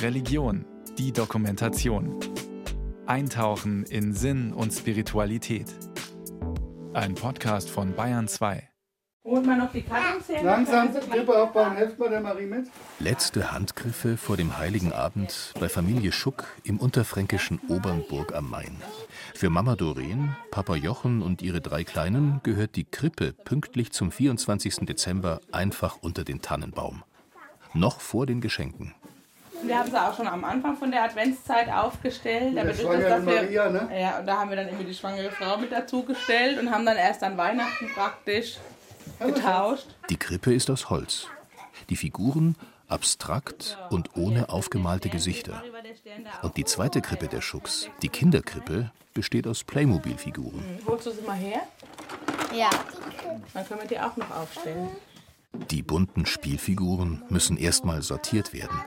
Religion, die Dokumentation. Eintauchen in Sinn und Spiritualität. Ein Podcast von Bayern 2. Holt man noch die Kartenzähne? Langsam, Krippe aufbauen, helft mal der Marie mit. Letzte Handgriffe vor dem Heiligen Abend bei Familie Schuck im unterfränkischen Obernburg am Main. Für Mama Doreen, Papa Jochen und ihre drei Kleinen gehört die Krippe pünktlich zum 24. Dezember einfach unter den Tannenbaum. Noch vor den Geschenken. Wir haben sie auch schon am Anfang von der Adventszeit aufgestellt. Ist schwangere das, dass wir, Maria, ne? Ja, und da haben wir dann immer die schwangere Frau mit dazu gestellt und haben dann erst an Weihnachten praktisch getauscht. Die Krippe ist aus Holz. Die Figuren abstrakt und ohne aufgemalte Gesichter. Und die zweite Krippe der Schucks, die Kinderkrippe, besteht aus Playmobil-Figuren. Holst du sie mal her? Ja. Dann können wir die auch noch aufstellen. Die bunten Spielfiguren müssen erstmal sortiert werden.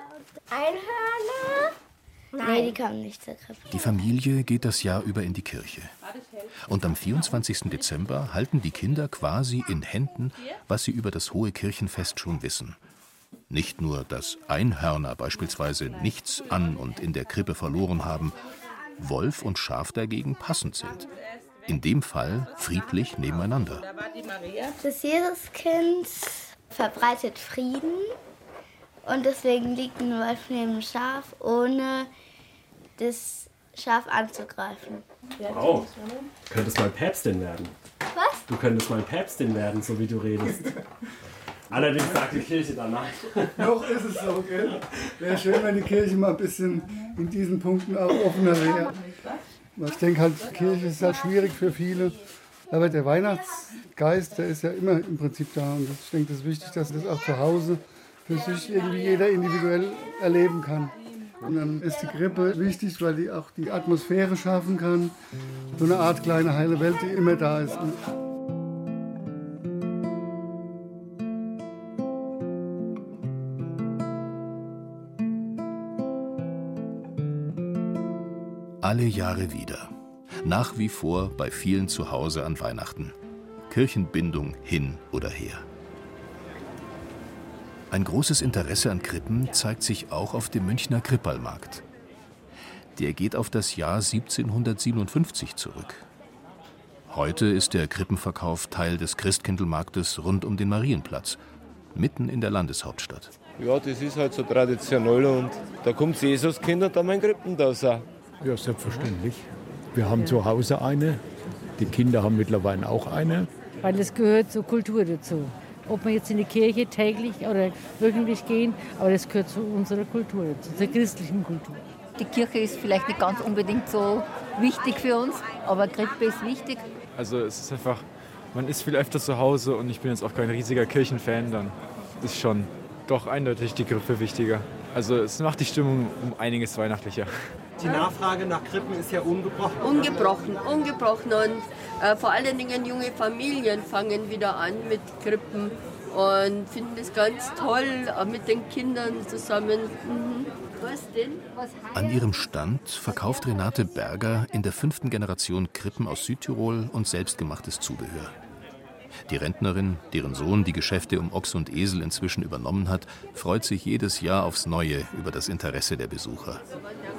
Einhörner? Nee, die kamen nicht zur Krippe. Die Familie geht das Jahr über in die Kirche. Und am 24. Dezember halten die Kinder quasi in Händen, was sie über das hohe Kirchenfest schon wissen. Nicht nur, dass Einhörner beispielsweise nichts an und in der Krippe verloren haben, Wolf und Schaf dagegen passend sind. In dem Fall friedlich nebeneinander. Da war die Maria. Das Jesuskind verbreitet Frieden und deswegen liegt ein Wolf neben dem Schaf, ohne das Schaf anzugreifen. Wow. Du könntest mal Päpstin werden. Was? Du könntest mal Päpstin werden, so wie du redest. Allerdings sagt die Kirche dann nein. Noch ist es so, gell? Wäre schön, wenn die Kirche mal ein bisschen in diesen Punkten auch offener wäre. Ich denke halt, die Kirche ist halt schwierig für viele. Aber der Weihnachtsgeist, der ist ja immer im Prinzip da. Und ich denke, das ist wichtig, dass das auch zu Hause für sich irgendwie jeder individuell erleben kann. Und dann ist die Krippe wichtig, weil die auch die Atmosphäre schaffen kann. So eine Art kleine heile Welt, die immer da ist. Alle Jahre wieder. Nach wie vor bei vielen zu Hause an Weihnachten. Kirchenbindung hin oder her. Ein großes Interesse an Krippen zeigt sich auch auf dem Münchner Krippalmarkt. Der geht auf das Jahr 1757 zurück. Heute ist der Krippenverkauf Teil des Christkindlmarktes rund um den Marienplatz, mitten in der Landeshauptstadt. Ja, das ist halt so traditionell und da kommt Jesuskind und dann mein Krippen da. Ja, selbstverständlich. Wir haben zu Hause eine. Die Kinder haben mittlerweile auch eine. weil es gehört zur Kultur dazu. Ob wir jetzt in die Kirche täglich oder wöchentlich gehen, aber das gehört zu unserer Kultur, dazu, zur christlichen Kultur. Die Kirche ist vielleicht nicht ganz unbedingt so wichtig für uns, aber Krippe ist wichtig. Also es ist einfach, man ist viel öfter zu Hause und ich bin jetzt auch kein riesiger Kirchenfan, dann ist schon doch eindeutig die Grippe wichtiger. Also es macht die Stimmung um einiges weihnachtlicher. Die Nachfrage nach Krippen ist ja ungebrochen. Ungebrochen, ungebrochen. Und äh, vor allen Dingen junge Familien fangen wieder an mit Krippen und finden es ganz toll, äh, mit den Kindern zusammen. Mhm. An ihrem Stand verkauft Renate Berger in der fünften Generation Krippen aus Südtirol und selbstgemachtes Zubehör. Die Rentnerin, deren Sohn die Geschäfte um Ochs und Esel inzwischen übernommen hat, freut sich jedes Jahr aufs Neue über das Interesse der Besucher.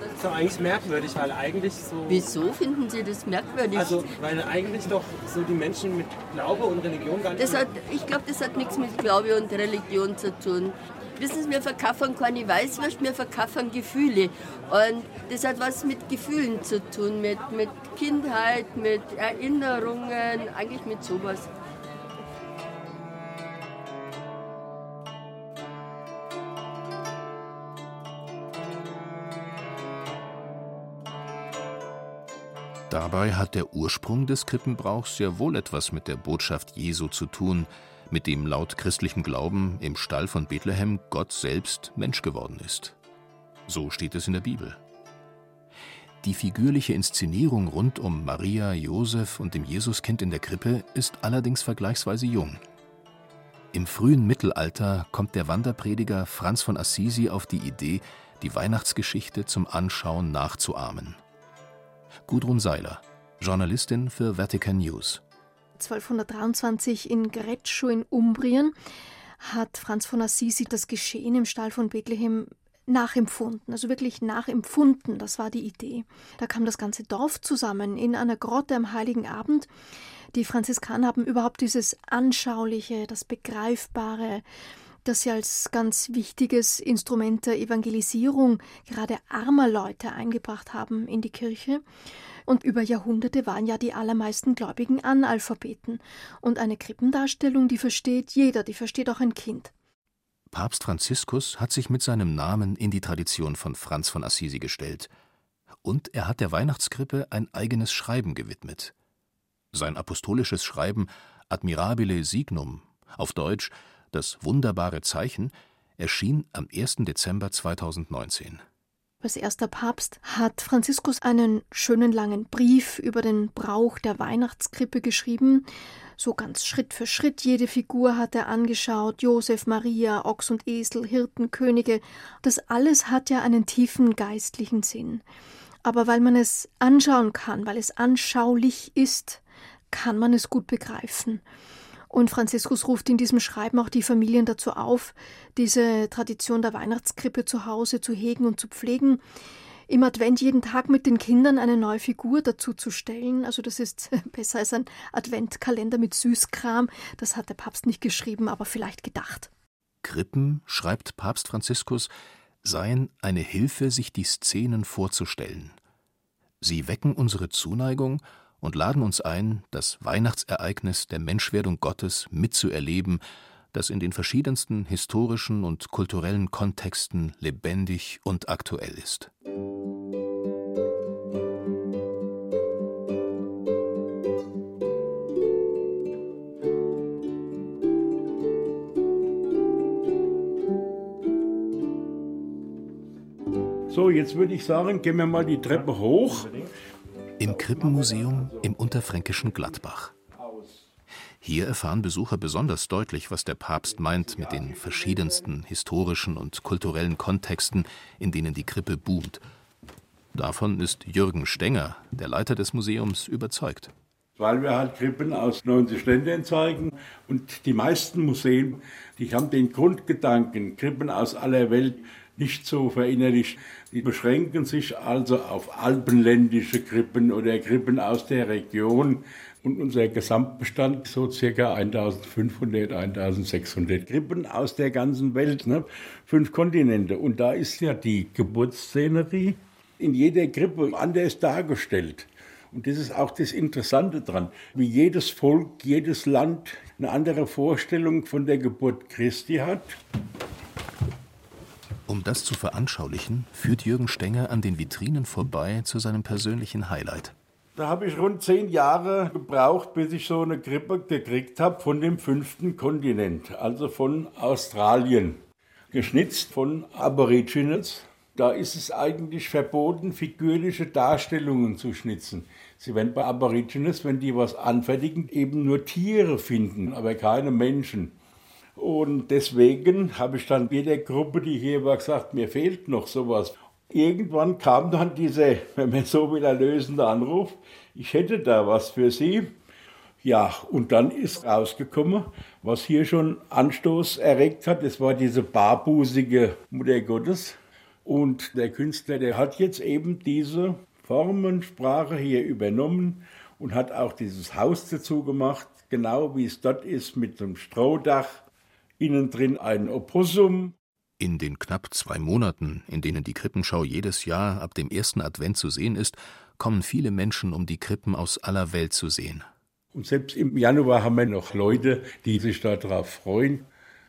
Das ist doch eigentlich merkwürdig, weil eigentlich so. Wieso finden Sie das merkwürdig? Also, weil eigentlich doch so die Menschen mit Glaube und Religion gar nicht. das hat, ich glaube, das hat nichts mit Glaube und Religion zu tun. Wissen Sie, wir verkaufen keine Weißwurst, wir verkaufen Gefühle. Und das hat was mit Gefühlen zu tun, mit, mit Kindheit, mit Erinnerungen, eigentlich mit sowas. Dabei hat der Ursprung des Krippenbrauchs sehr wohl etwas mit der Botschaft Jesu zu tun, mit dem laut christlichem Glauben im Stall von Bethlehem Gott selbst Mensch geworden ist. So steht es in der Bibel. Die figürliche Inszenierung rund um Maria, Josef und dem Jesuskind in der Krippe ist allerdings vergleichsweise jung. Im frühen Mittelalter kommt der Wanderprediger Franz von Assisi auf die Idee, die Weihnachtsgeschichte zum Anschauen nachzuahmen. Gudrun Seiler, Journalistin für Vatican News. 1223 in Greccio in Umbrien. hat Franz von Assisi das Geschehen im Stall von Bethlehem nachempfunden, also wirklich nachempfunden, das war die Idee. Da kam das ganze Dorf zusammen in einer Grotte am Heiligen Abend. Die Franziskaner haben überhaupt dieses Anschauliche, das Begreifbare, das sie als ganz wichtiges Instrument der Evangelisierung gerade armer Leute eingebracht haben in die Kirche. Und über Jahrhunderte waren ja die allermeisten Gläubigen Analphabeten. Und eine Krippendarstellung, die versteht jeder, die versteht auch ein Kind. Papst Franziskus hat sich mit seinem Namen in die Tradition von Franz von Assisi gestellt. Und er hat der Weihnachtskrippe ein eigenes Schreiben gewidmet. Sein apostolisches Schreiben Admirabile Signum, auf Deutsch Das wunderbare Zeichen, erschien am 1. Dezember 2019. Als erster Papst hat Franziskus einen schönen langen Brief über den Brauch der Weihnachtskrippe geschrieben. So ganz Schritt für Schritt jede Figur hat er angeschaut. Josef, Maria, Ochs und Esel, Hirten, Könige. Das alles hat ja einen tiefen geistlichen Sinn. Aber weil man es anschauen kann, weil es anschaulich ist, kann man es gut begreifen. Und Franziskus ruft in diesem Schreiben auch die Familien dazu auf, diese Tradition der Weihnachtskrippe zu Hause zu hegen und zu pflegen. Im Advent jeden Tag mit den Kindern eine neue Figur dazu zu stellen. Also das ist besser als ein Adventkalender mit Süßkram. Das hat der Papst nicht geschrieben, aber vielleicht gedacht. Krippen, schreibt Papst Franziskus, seien eine Hilfe, sich die Szenen vorzustellen. Sie wecken unsere Zuneigung und laden uns ein, das Weihnachtsereignis der Menschwerdung Gottes mitzuerleben, das in den verschiedensten historischen und kulturellen Kontexten lebendig und aktuell ist. So, jetzt würde ich sagen, gehen wir mal die Treppe hoch. Im Krippenmuseum im unterfränkischen Gladbach. Hier erfahren Besucher besonders deutlich, was der Papst meint mit den verschiedensten historischen und kulturellen Kontexten, in denen die Krippe boomt. Davon ist Jürgen Stenger, der Leiter des Museums, überzeugt. Weil wir halt Krippen aus 90 Ländern zeigen und die meisten Museen, die haben den Grundgedanken, Krippen aus aller Welt nicht so verinnerlicht. Die beschränken sich also auf alpenländische Krippen oder Krippen aus der Region. Und unser Gesamtbestand so circa 1500, 1600 Krippen aus der ganzen Welt, ne? fünf Kontinente. Und da ist ja die Geburtsszenerie in jeder Krippe anders dargestellt. Und das ist auch das Interessante dran, wie jedes Volk, jedes Land eine andere Vorstellung von der Geburt Christi hat. Um das zu veranschaulichen, führt Jürgen Stenger an den Vitrinen vorbei zu seinem persönlichen Highlight. Da habe ich rund zehn Jahre gebraucht, bis ich so eine Grippe gekriegt habe von dem fünften Kontinent, also von Australien. Geschnitzt von Aborigines. Da ist es eigentlich verboten, figürliche Darstellungen zu schnitzen. Sie werden bei Aborigines, wenn die was anfertigen, eben nur Tiere finden, aber keine Menschen. Und deswegen habe ich dann jeder Gruppe, die hier war, gesagt, mir fehlt noch sowas. Irgendwann kam dann dieser, wenn man so will, erlösende Anruf, ich hätte da was für Sie. Ja, und dann ist rausgekommen, was hier schon Anstoß erregt hat, das war diese barbusige Mutter Gottes. Und der Künstler, der hat jetzt eben diese Formensprache hier übernommen und hat auch dieses Haus dazu gemacht, genau wie es dort ist mit dem Strohdach innen drin ein Opossum. In den knapp zwei Monaten, in denen die Krippenschau jedes Jahr ab dem ersten Advent zu sehen ist, kommen viele Menschen, um die Krippen aus aller Welt zu sehen. Und selbst im Januar haben wir noch Leute, die sich darauf freuen,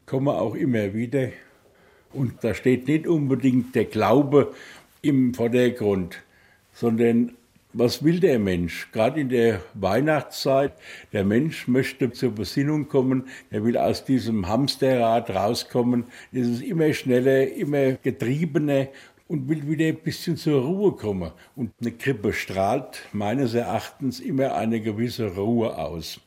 kommen auch immer wieder. Und da steht nicht unbedingt der Glaube im Vordergrund, sondern was will der Mensch? Gerade in der Weihnachtszeit, der Mensch möchte zur Besinnung kommen, er will aus diesem Hamsterrad rauskommen, es ist immer schneller, immer getriebener und will wieder ein bisschen zur Ruhe kommen. Und eine Krippe strahlt meines Erachtens immer eine gewisse Ruhe aus.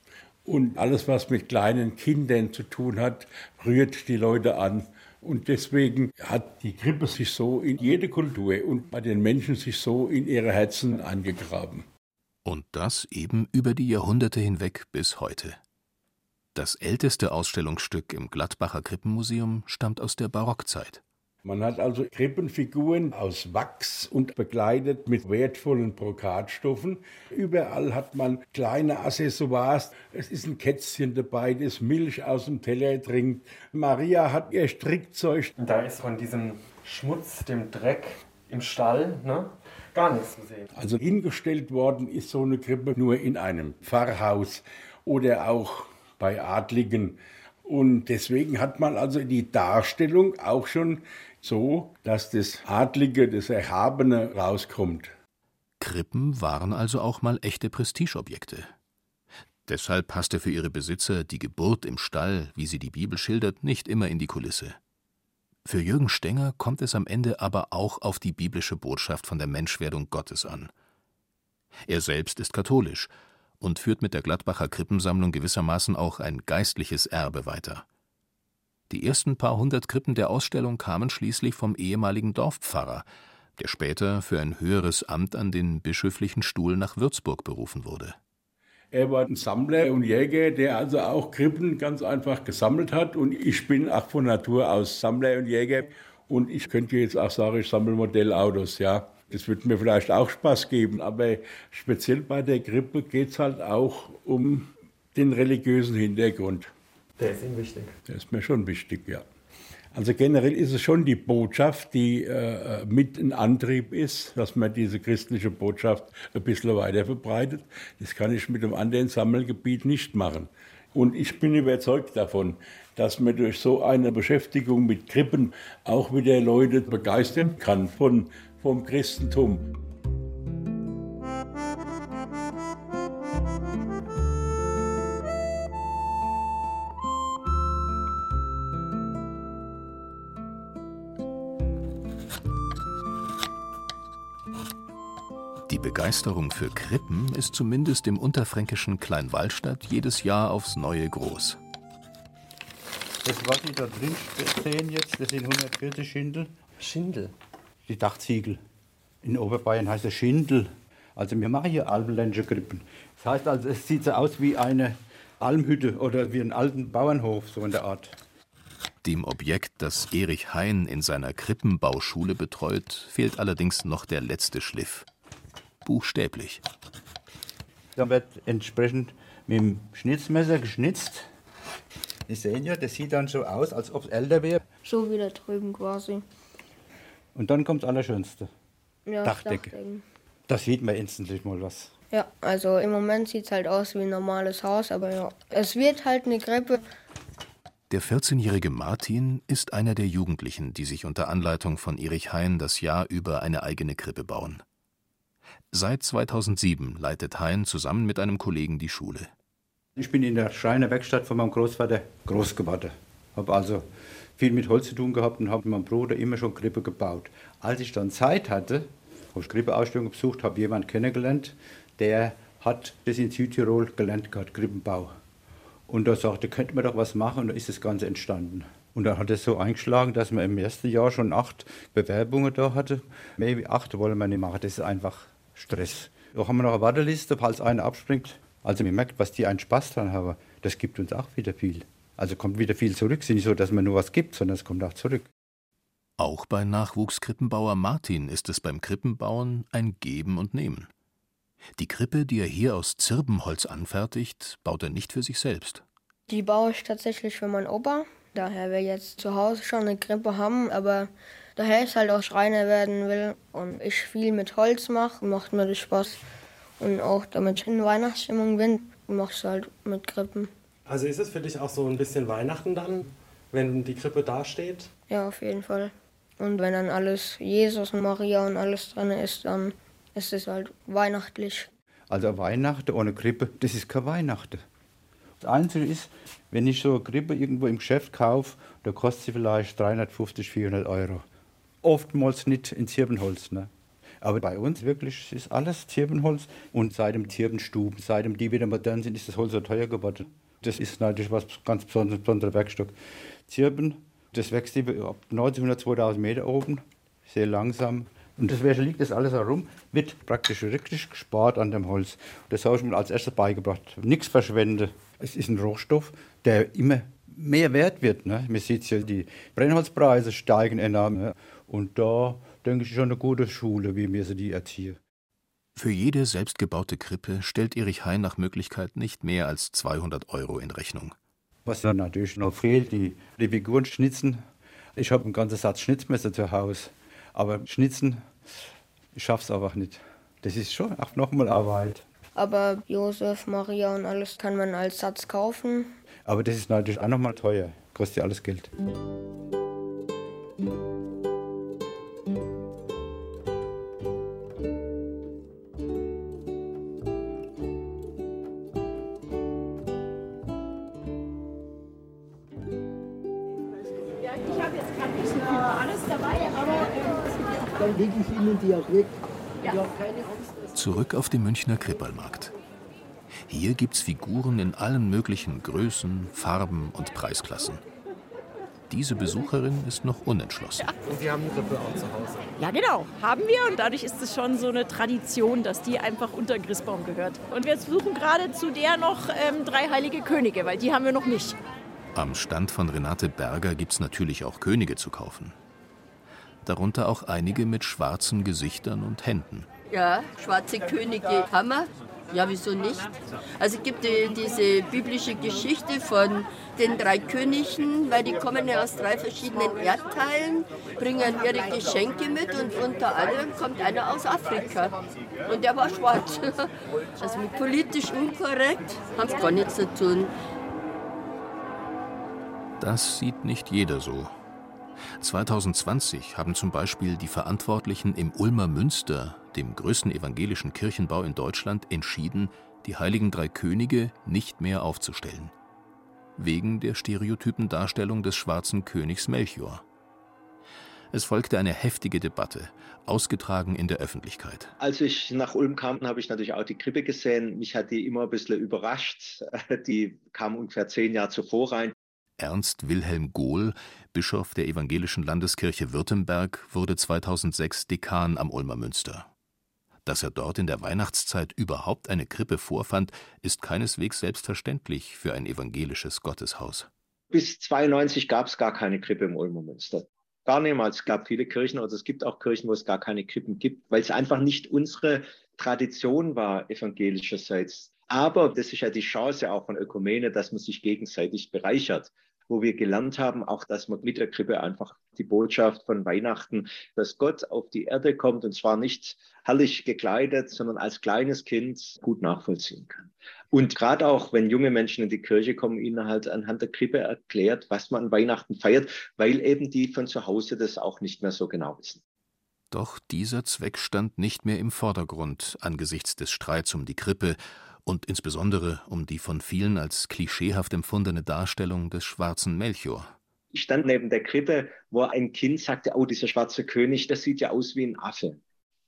Und alles, was mit kleinen Kindern zu tun hat, rührt die Leute an. Und deswegen hat die Krippe sich so in jede Kultur und bei den Menschen sich so in ihre Herzen angegraben. Und das eben über die Jahrhunderte hinweg bis heute. Das älteste Ausstellungsstück im Gladbacher Krippenmuseum stammt aus der Barockzeit. Man hat also Krippenfiguren aus Wachs und bekleidet mit wertvollen Brokatstoffen. Überall hat man kleine Accessoires. Es ist ein Kätzchen dabei, das Milch aus dem Teller trinkt. Maria hat ihr Strickzeug. Da ist von diesem Schmutz, dem Dreck im Stall, ne? gar nichts zu sehen. Also hingestellt worden ist so eine Krippe nur in einem Pfarrhaus oder auch bei Adligen. Und deswegen hat man also die Darstellung auch schon so, dass das Adlige, das Erhabene rauskommt. Krippen waren also auch mal echte Prestigeobjekte. Deshalb passte für ihre Besitzer die Geburt im Stall, wie sie die Bibel schildert, nicht immer in die Kulisse. Für Jürgen Stenger kommt es am Ende aber auch auf die biblische Botschaft von der Menschwerdung Gottes an. Er selbst ist katholisch und führt mit der Gladbacher Krippensammlung gewissermaßen auch ein geistliches Erbe weiter. Die ersten paar hundert Krippen der Ausstellung kamen schließlich vom ehemaligen Dorfpfarrer, der später für ein höheres Amt an den bischöflichen Stuhl nach Würzburg berufen wurde. Er war ein Sammler und Jäger, der also auch Krippen ganz einfach gesammelt hat. Und ich bin auch von Natur aus Sammler und Jäger. Und ich könnte jetzt auch sagen, ich sammle Modellautos, ja. Das wird mir vielleicht auch Spaß geben. Aber speziell bei der Krippe geht es halt auch um den religiösen Hintergrund. Der ist Ihnen wichtig? Der ist mir schon wichtig, ja. Also generell ist es schon die Botschaft, die äh, mit ein Antrieb ist, dass man diese christliche Botschaft ein bisschen weiter verbreitet. Das kann ich mit einem anderen Sammelgebiet nicht machen. Und ich bin überzeugt davon, dass man durch so eine Beschäftigung mit Krippen auch wieder Leute begeistern kann von, vom Christentum. Begeisterung für Krippen ist zumindest im unterfränkischen Kleinwallstadt jedes Jahr aufs Neue groß. Das, was Sie da drin sehen jetzt, das sind 140 Schindel. Schindel? Die Dachziegel. In Oberbayern heißt es Schindel. Also wir machen hier alpenländische Krippen. Das heißt also, es sieht so aus wie eine Almhütte oder wie einen alten Bauernhof, so in der Art. Dem Objekt, das Erich Hein in seiner Krippenbauschule betreut, fehlt allerdings noch der letzte Schliff. Buchstäblich. Da wird entsprechend mit dem Schnitzmesser geschnitzt. Sie sehen ja, das sieht dann so aus, als ob es älter wäre. So wie da drüben quasi. Und dann kommt das Allerschönste. Ja, Dachdecke. Dachdecken. Da sieht man instantlich mal was. Ja, also im Moment sieht es halt aus wie ein normales Haus, aber ja, es wird halt eine Krippe. Der 14-jährige Martin ist einer der Jugendlichen, die sich unter Anleitung von Erich Hein das Jahr über eine eigene Krippe bauen. Seit 2007 leitet Hein zusammen mit einem Kollegen die Schule. Ich bin in der Schreinerwerkstatt von meinem Großvater groß geworden. Habe also viel mit Holz zu tun gehabt und habe mit meinem Bruder immer schon Krippe gebaut. Als ich dann Zeit hatte, habe ich Krippeausstellung besucht, habe jemanden kennengelernt, der hat das in Südtirol gelernt gehabt, Krippenbau. Und da sagte, könnte man doch was machen und da ist das Ganze entstanden. Und dann hat es so eingeschlagen, dass man im ersten Jahr schon acht Bewerbungen da hatte. Mehr wie acht wollen wir nicht machen, das ist einfach Stress. Da haben wir noch eine Warteliste, falls einer abspringt. Also man merkt, was die einen Spaß dran haben, das gibt uns auch wieder viel. Also kommt wieder viel zurück. Es ist nicht so, dass man nur was gibt, sondern es kommt auch zurück. Auch bei Nachwuchskrippenbauer Martin ist es beim Krippenbauen ein Geben und Nehmen. Die Krippe, die er hier aus Zirbenholz anfertigt, baut er nicht für sich selbst. Die baue ich tatsächlich für meinen Opa. Daher wir jetzt zu Hause schon eine Krippe haben, aber daher ich halt auch Schreiner werden will und ich viel mit Holz mache, macht mir das Spaß. Und auch damit ich in Weihnachtsstimmung bin, mache ich halt mit Krippen. Also ist es für dich auch so ein bisschen Weihnachten dann, wenn die Krippe dasteht? Ja, auf jeden Fall. Und wenn dann alles Jesus und Maria und alles drin ist, dann ist es halt weihnachtlich. Also Weihnachten ohne Krippe, das ist kein Weihnachten. Das Einzige ist, wenn ich so eine Krippe irgendwo im Geschäft kaufe, da kostet sie vielleicht 350, 400 Euro. Oftmals nicht in Zirbenholz. Ne? Aber bei uns wirklich ist alles Zirbenholz. Und seit dem Zirbenstuben, seitdem die wieder modern sind, ist das Holz so teuer geworden. Das ist natürlich was ganz besonderes, besonderer Werkstoff. Zirben, das wächst ab 1900, 2000 Meter oben, sehr langsam. Und das liegt das alles herum, wird praktisch richtig gespart an dem Holz. Das habe ich mir als erstes beigebracht. Nichts verschwenden. Es ist ein Rohstoff, der immer mehr wert wird. Ne? Man sieht ja, die Brennholzpreise steigen enorm. Ne? Und da denke ich schon eine gute Schule, wie wir sie die erziehen. Für jede selbstgebaute Krippe stellt Erich Hein nach Möglichkeit nicht mehr als 200 Euro in Rechnung. Was dann natürlich noch fehlt, die, die Figuren schnitzen. Ich habe einen ganzen Satz Schnitzmesser zu Hause. Aber schnitzen, ich schaffe es einfach nicht. Das ist schon auch nochmal Arbeit. Aber Josef, Maria und alles kann man als Satz kaufen. Aber das ist natürlich auch nochmal teuer. Kostet ja alles Geld. Lege ich Ihnen die auch weg. Ja. Zurück auf dem Münchner Krippelmarkt. Hier gibt's Figuren in allen möglichen Größen, Farben und Preisklassen. Diese Besucherin ist noch unentschlossen. Und Sie haben Krippe auch zu Hause? Ja, genau, haben wir. Und dadurch ist es schon so eine Tradition, dass die einfach unter Christbaum gehört. Und wir suchen gerade zu der noch ähm, drei heilige Könige, weil die haben wir noch nicht. Am Stand von Renate Berger gibt's natürlich auch Könige zu kaufen darunter auch einige mit schwarzen Gesichtern und Händen. Ja, schwarze Könige haben wir. Ja, wieso nicht? Also es gibt die, diese biblische Geschichte von den drei Königen, weil die kommen ja aus drei verschiedenen Erdteilen, bringen ihre Geschenke mit und unter anderem kommt einer aus Afrika. Und der war schwarz. Also mit politisch unkorrekt haben es gar nichts zu tun. Das sieht nicht jeder so. 2020 haben zum Beispiel die Verantwortlichen im Ulmer Münster, dem größten evangelischen Kirchenbau in Deutschland, entschieden, die Heiligen Drei Könige nicht mehr aufzustellen. Wegen der stereotypen Darstellung des schwarzen Königs Melchior. Es folgte eine heftige Debatte, ausgetragen in der Öffentlichkeit. Als ich nach Ulm kam, habe ich natürlich auch die Krippe gesehen. Mich hat die immer ein bisschen überrascht. Die kam ungefähr zehn Jahre zuvor rein. Ernst Wilhelm Gohl, Bischof der Evangelischen Landeskirche Württemberg, wurde 2006 Dekan am Ulmer Münster. Dass er dort in der Weihnachtszeit überhaupt eine Krippe vorfand, ist keineswegs selbstverständlich für ein evangelisches Gotteshaus. Bis 92 gab es gar keine Krippe im Ulmer Münster. Gar niemals. Es gab viele Kirchen, oder es gibt auch Kirchen, wo es gar keine Krippen gibt, weil es einfach nicht unsere Tradition war, evangelischerseits. Aber das ist ja die Chance auch von Ökumene, dass man sich gegenseitig bereichert wo wir gelernt haben, auch dass man mit der Krippe einfach die Botschaft von Weihnachten, dass Gott auf die Erde kommt und zwar nicht herrlich gekleidet, sondern als kleines Kind gut nachvollziehen kann. Und gerade auch, wenn junge Menschen in die Kirche kommen, ihnen halt anhand der Krippe erklärt, was man an Weihnachten feiert, weil eben die von zu Hause das auch nicht mehr so genau wissen. Doch dieser Zweck stand nicht mehr im Vordergrund angesichts des Streits um die Krippe und insbesondere um die von vielen als klischeehaft empfundene Darstellung des schwarzen Melchior. Ich stand neben der Krippe, wo ein Kind sagte, oh, dieser schwarze König, das sieht ja aus wie ein Affe.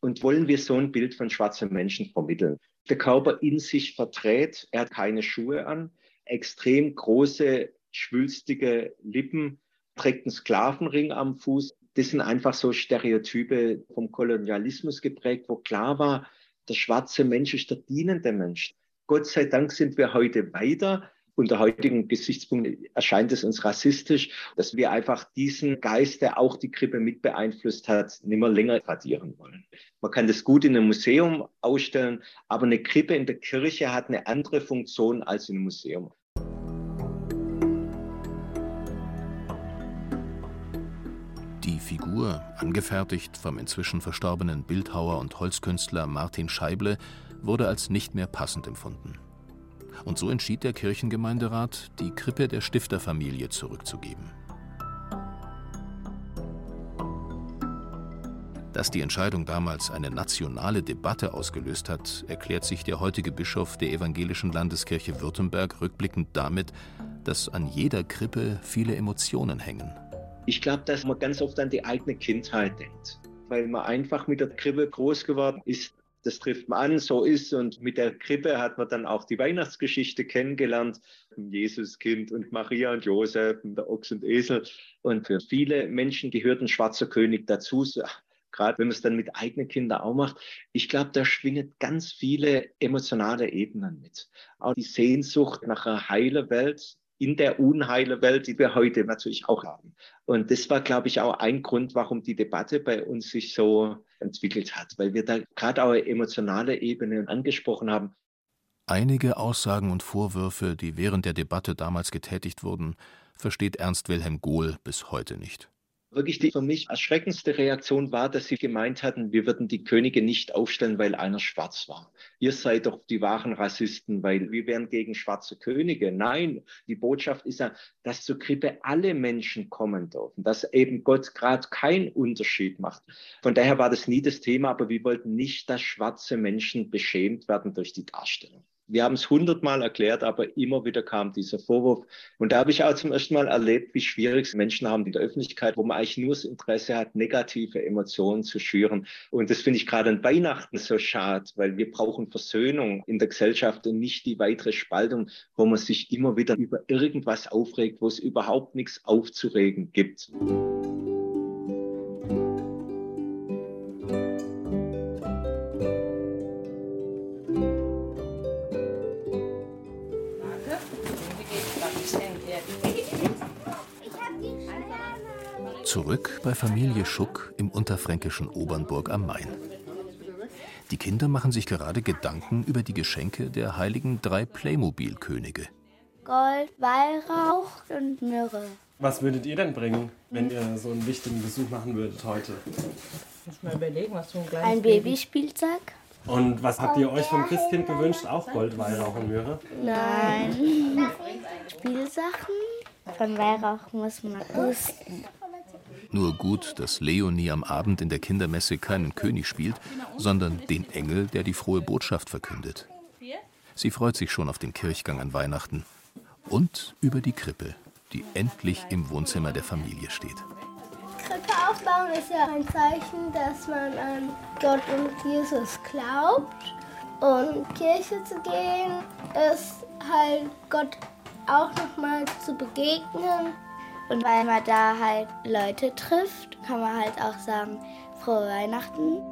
Und wollen wir so ein Bild von schwarzen Menschen vermitteln? Der Körper in sich verdreht, er hat keine Schuhe an, extrem große, schwülstige Lippen, trägt einen Sklavenring am Fuß. Das sind einfach so Stereotype vom Kolonialismus geprägt, wo klar war, der schwarze Mensch ist der dienende Mensch. Gott sei Dank sind wir heute weiter. Unter heutigen Gesichtspunkten erscheint es uns rassistisch, dass wir einfach diesen Geist, der auch die Krippe mit beeinflusst hat, nicht mehr länger radieren wollen. Man kann das gut in einem Museum ausstellen, aber eine Krippe in der Kirche hat eine andere Funktion als in einem Museum. Die Figur, angefertigt vom inzwischen verstorbenen Bildhauer und Holzkünstler Martin Scheible, wurde als nicht mehr passend empfunden. Und so entschied der Kirchengemeinderat, die Krippe der Stifterfamilie zurückzugeben. Dass die Entscheidung damals eine nationale Debatte ausgelöst hat, erklärt sich der heutige Bischof der Evangelischen Landeskirche Württemberg rückblickend damit, dass an jeder Krippe viele Emotionen hängen. Ich glaube, dass man ganz oft an die eigene Kindheit denkt, weil man einfach mit der Krippe groß geworden ist das trifft man an, so ist. Und mit der Krippe hat man dann auch die Weihnachtsgeschichte kennengelernt. Jesuskind und Maria und Josef und der Ochs und Esel. Und für viele Menschen gehört ein schwarzer König dazu. Gerade wenn man es dann mit eigenen Kindern auch macht. Ich glaube, da schwingt ganz viele emotionale Ebenen mit. Auch die Sehnsucht nach einer heilen Welt, in der Unheilewelt, die wir heute natürlich auch haben. Und das war, glaube ich, auch ein Grund, warum die Debatte bei uns sich so entwickelt hat, weil wir da gerade auch emotionale Ebene angesprochen haben. Einige Aussagen und Vorwürfe, die während der Debatte damals getätigt wurden, versteht Ernst Wilhelm Gohl bis heute nicht. Wirklich die für mich erschreckendste Reaktion war, dass sie gemeint hatten, wir würden die Könige nicht aufstellen, weil einer schwarz war. Ihr seid doch die wahren Rassisten, weil wir wären gegen schwarze Könige. Nein, die Botschaft ist ja, dass zur Krippe alle Menschen kommen dürfen, dass eben Gott gerade keinen Unterschied macht. Von daher war das nie das Thema, aber wir wollten nicht, dass schwarze Menschen beschämt werden durch die Darstellung. Wir haben es hundertmal erklärt, aber immer wieder kam dieser Vorwurf. Und da habe ich auch zum ersten Mal erlebt, wie schwierig es Menschen haben in der Öffentlichkeit, wo man eigentlich nur das Interesse hat, negative Emotionen zu schüren. Und das finde ich gerade an Weihnachten so schade, weil wir brauchen Versöhnung in der Gesellschaft und nicht die weitere Spaltung, wo man sich immer wieder über irgendwas aufregt, wo es überhaupt nichts aufzuregen gibt. Zurück bei Familie Schuck im unterfränkischen Obernburg am Main. Die Kinder machen sich gerade Gedanken über die Geschenke der heiligen drei Playmobil-Könige. Gold, Weihrauch und Myrrhe. Was würdet ihr denn bringen, wenn ihr so einen wichtigen Besuch machen würdet heute? Muss mal überlegen, was so ein kleines Ein Babyspielzeug? Und was habt ihr euch vom Christkind gewünscht? Auch Gold, Weihrauch und Möhre? Nein. Spielsachen? Von Weihrauch muss man husten. Nur gut, dass Leonie am Abend in der Kindermesse keinen König spielt, sondern den Engel, der die frohe Botschaft verkündet. Sie freut sich schon auf den Kirchgang an Weihnachten und über die Krippe, die endlich im Wohnzimmer der Familie steht. Krippe aufbauen ist ja ein Zeichen, dass man an Gott und Jesus glaubt. Und Kirche zu gehen ist halt Gott auch nochmal zu begegnen. Und weil man da halt Leute trifft, kann man halt auch sagen, frohe Weihnachten.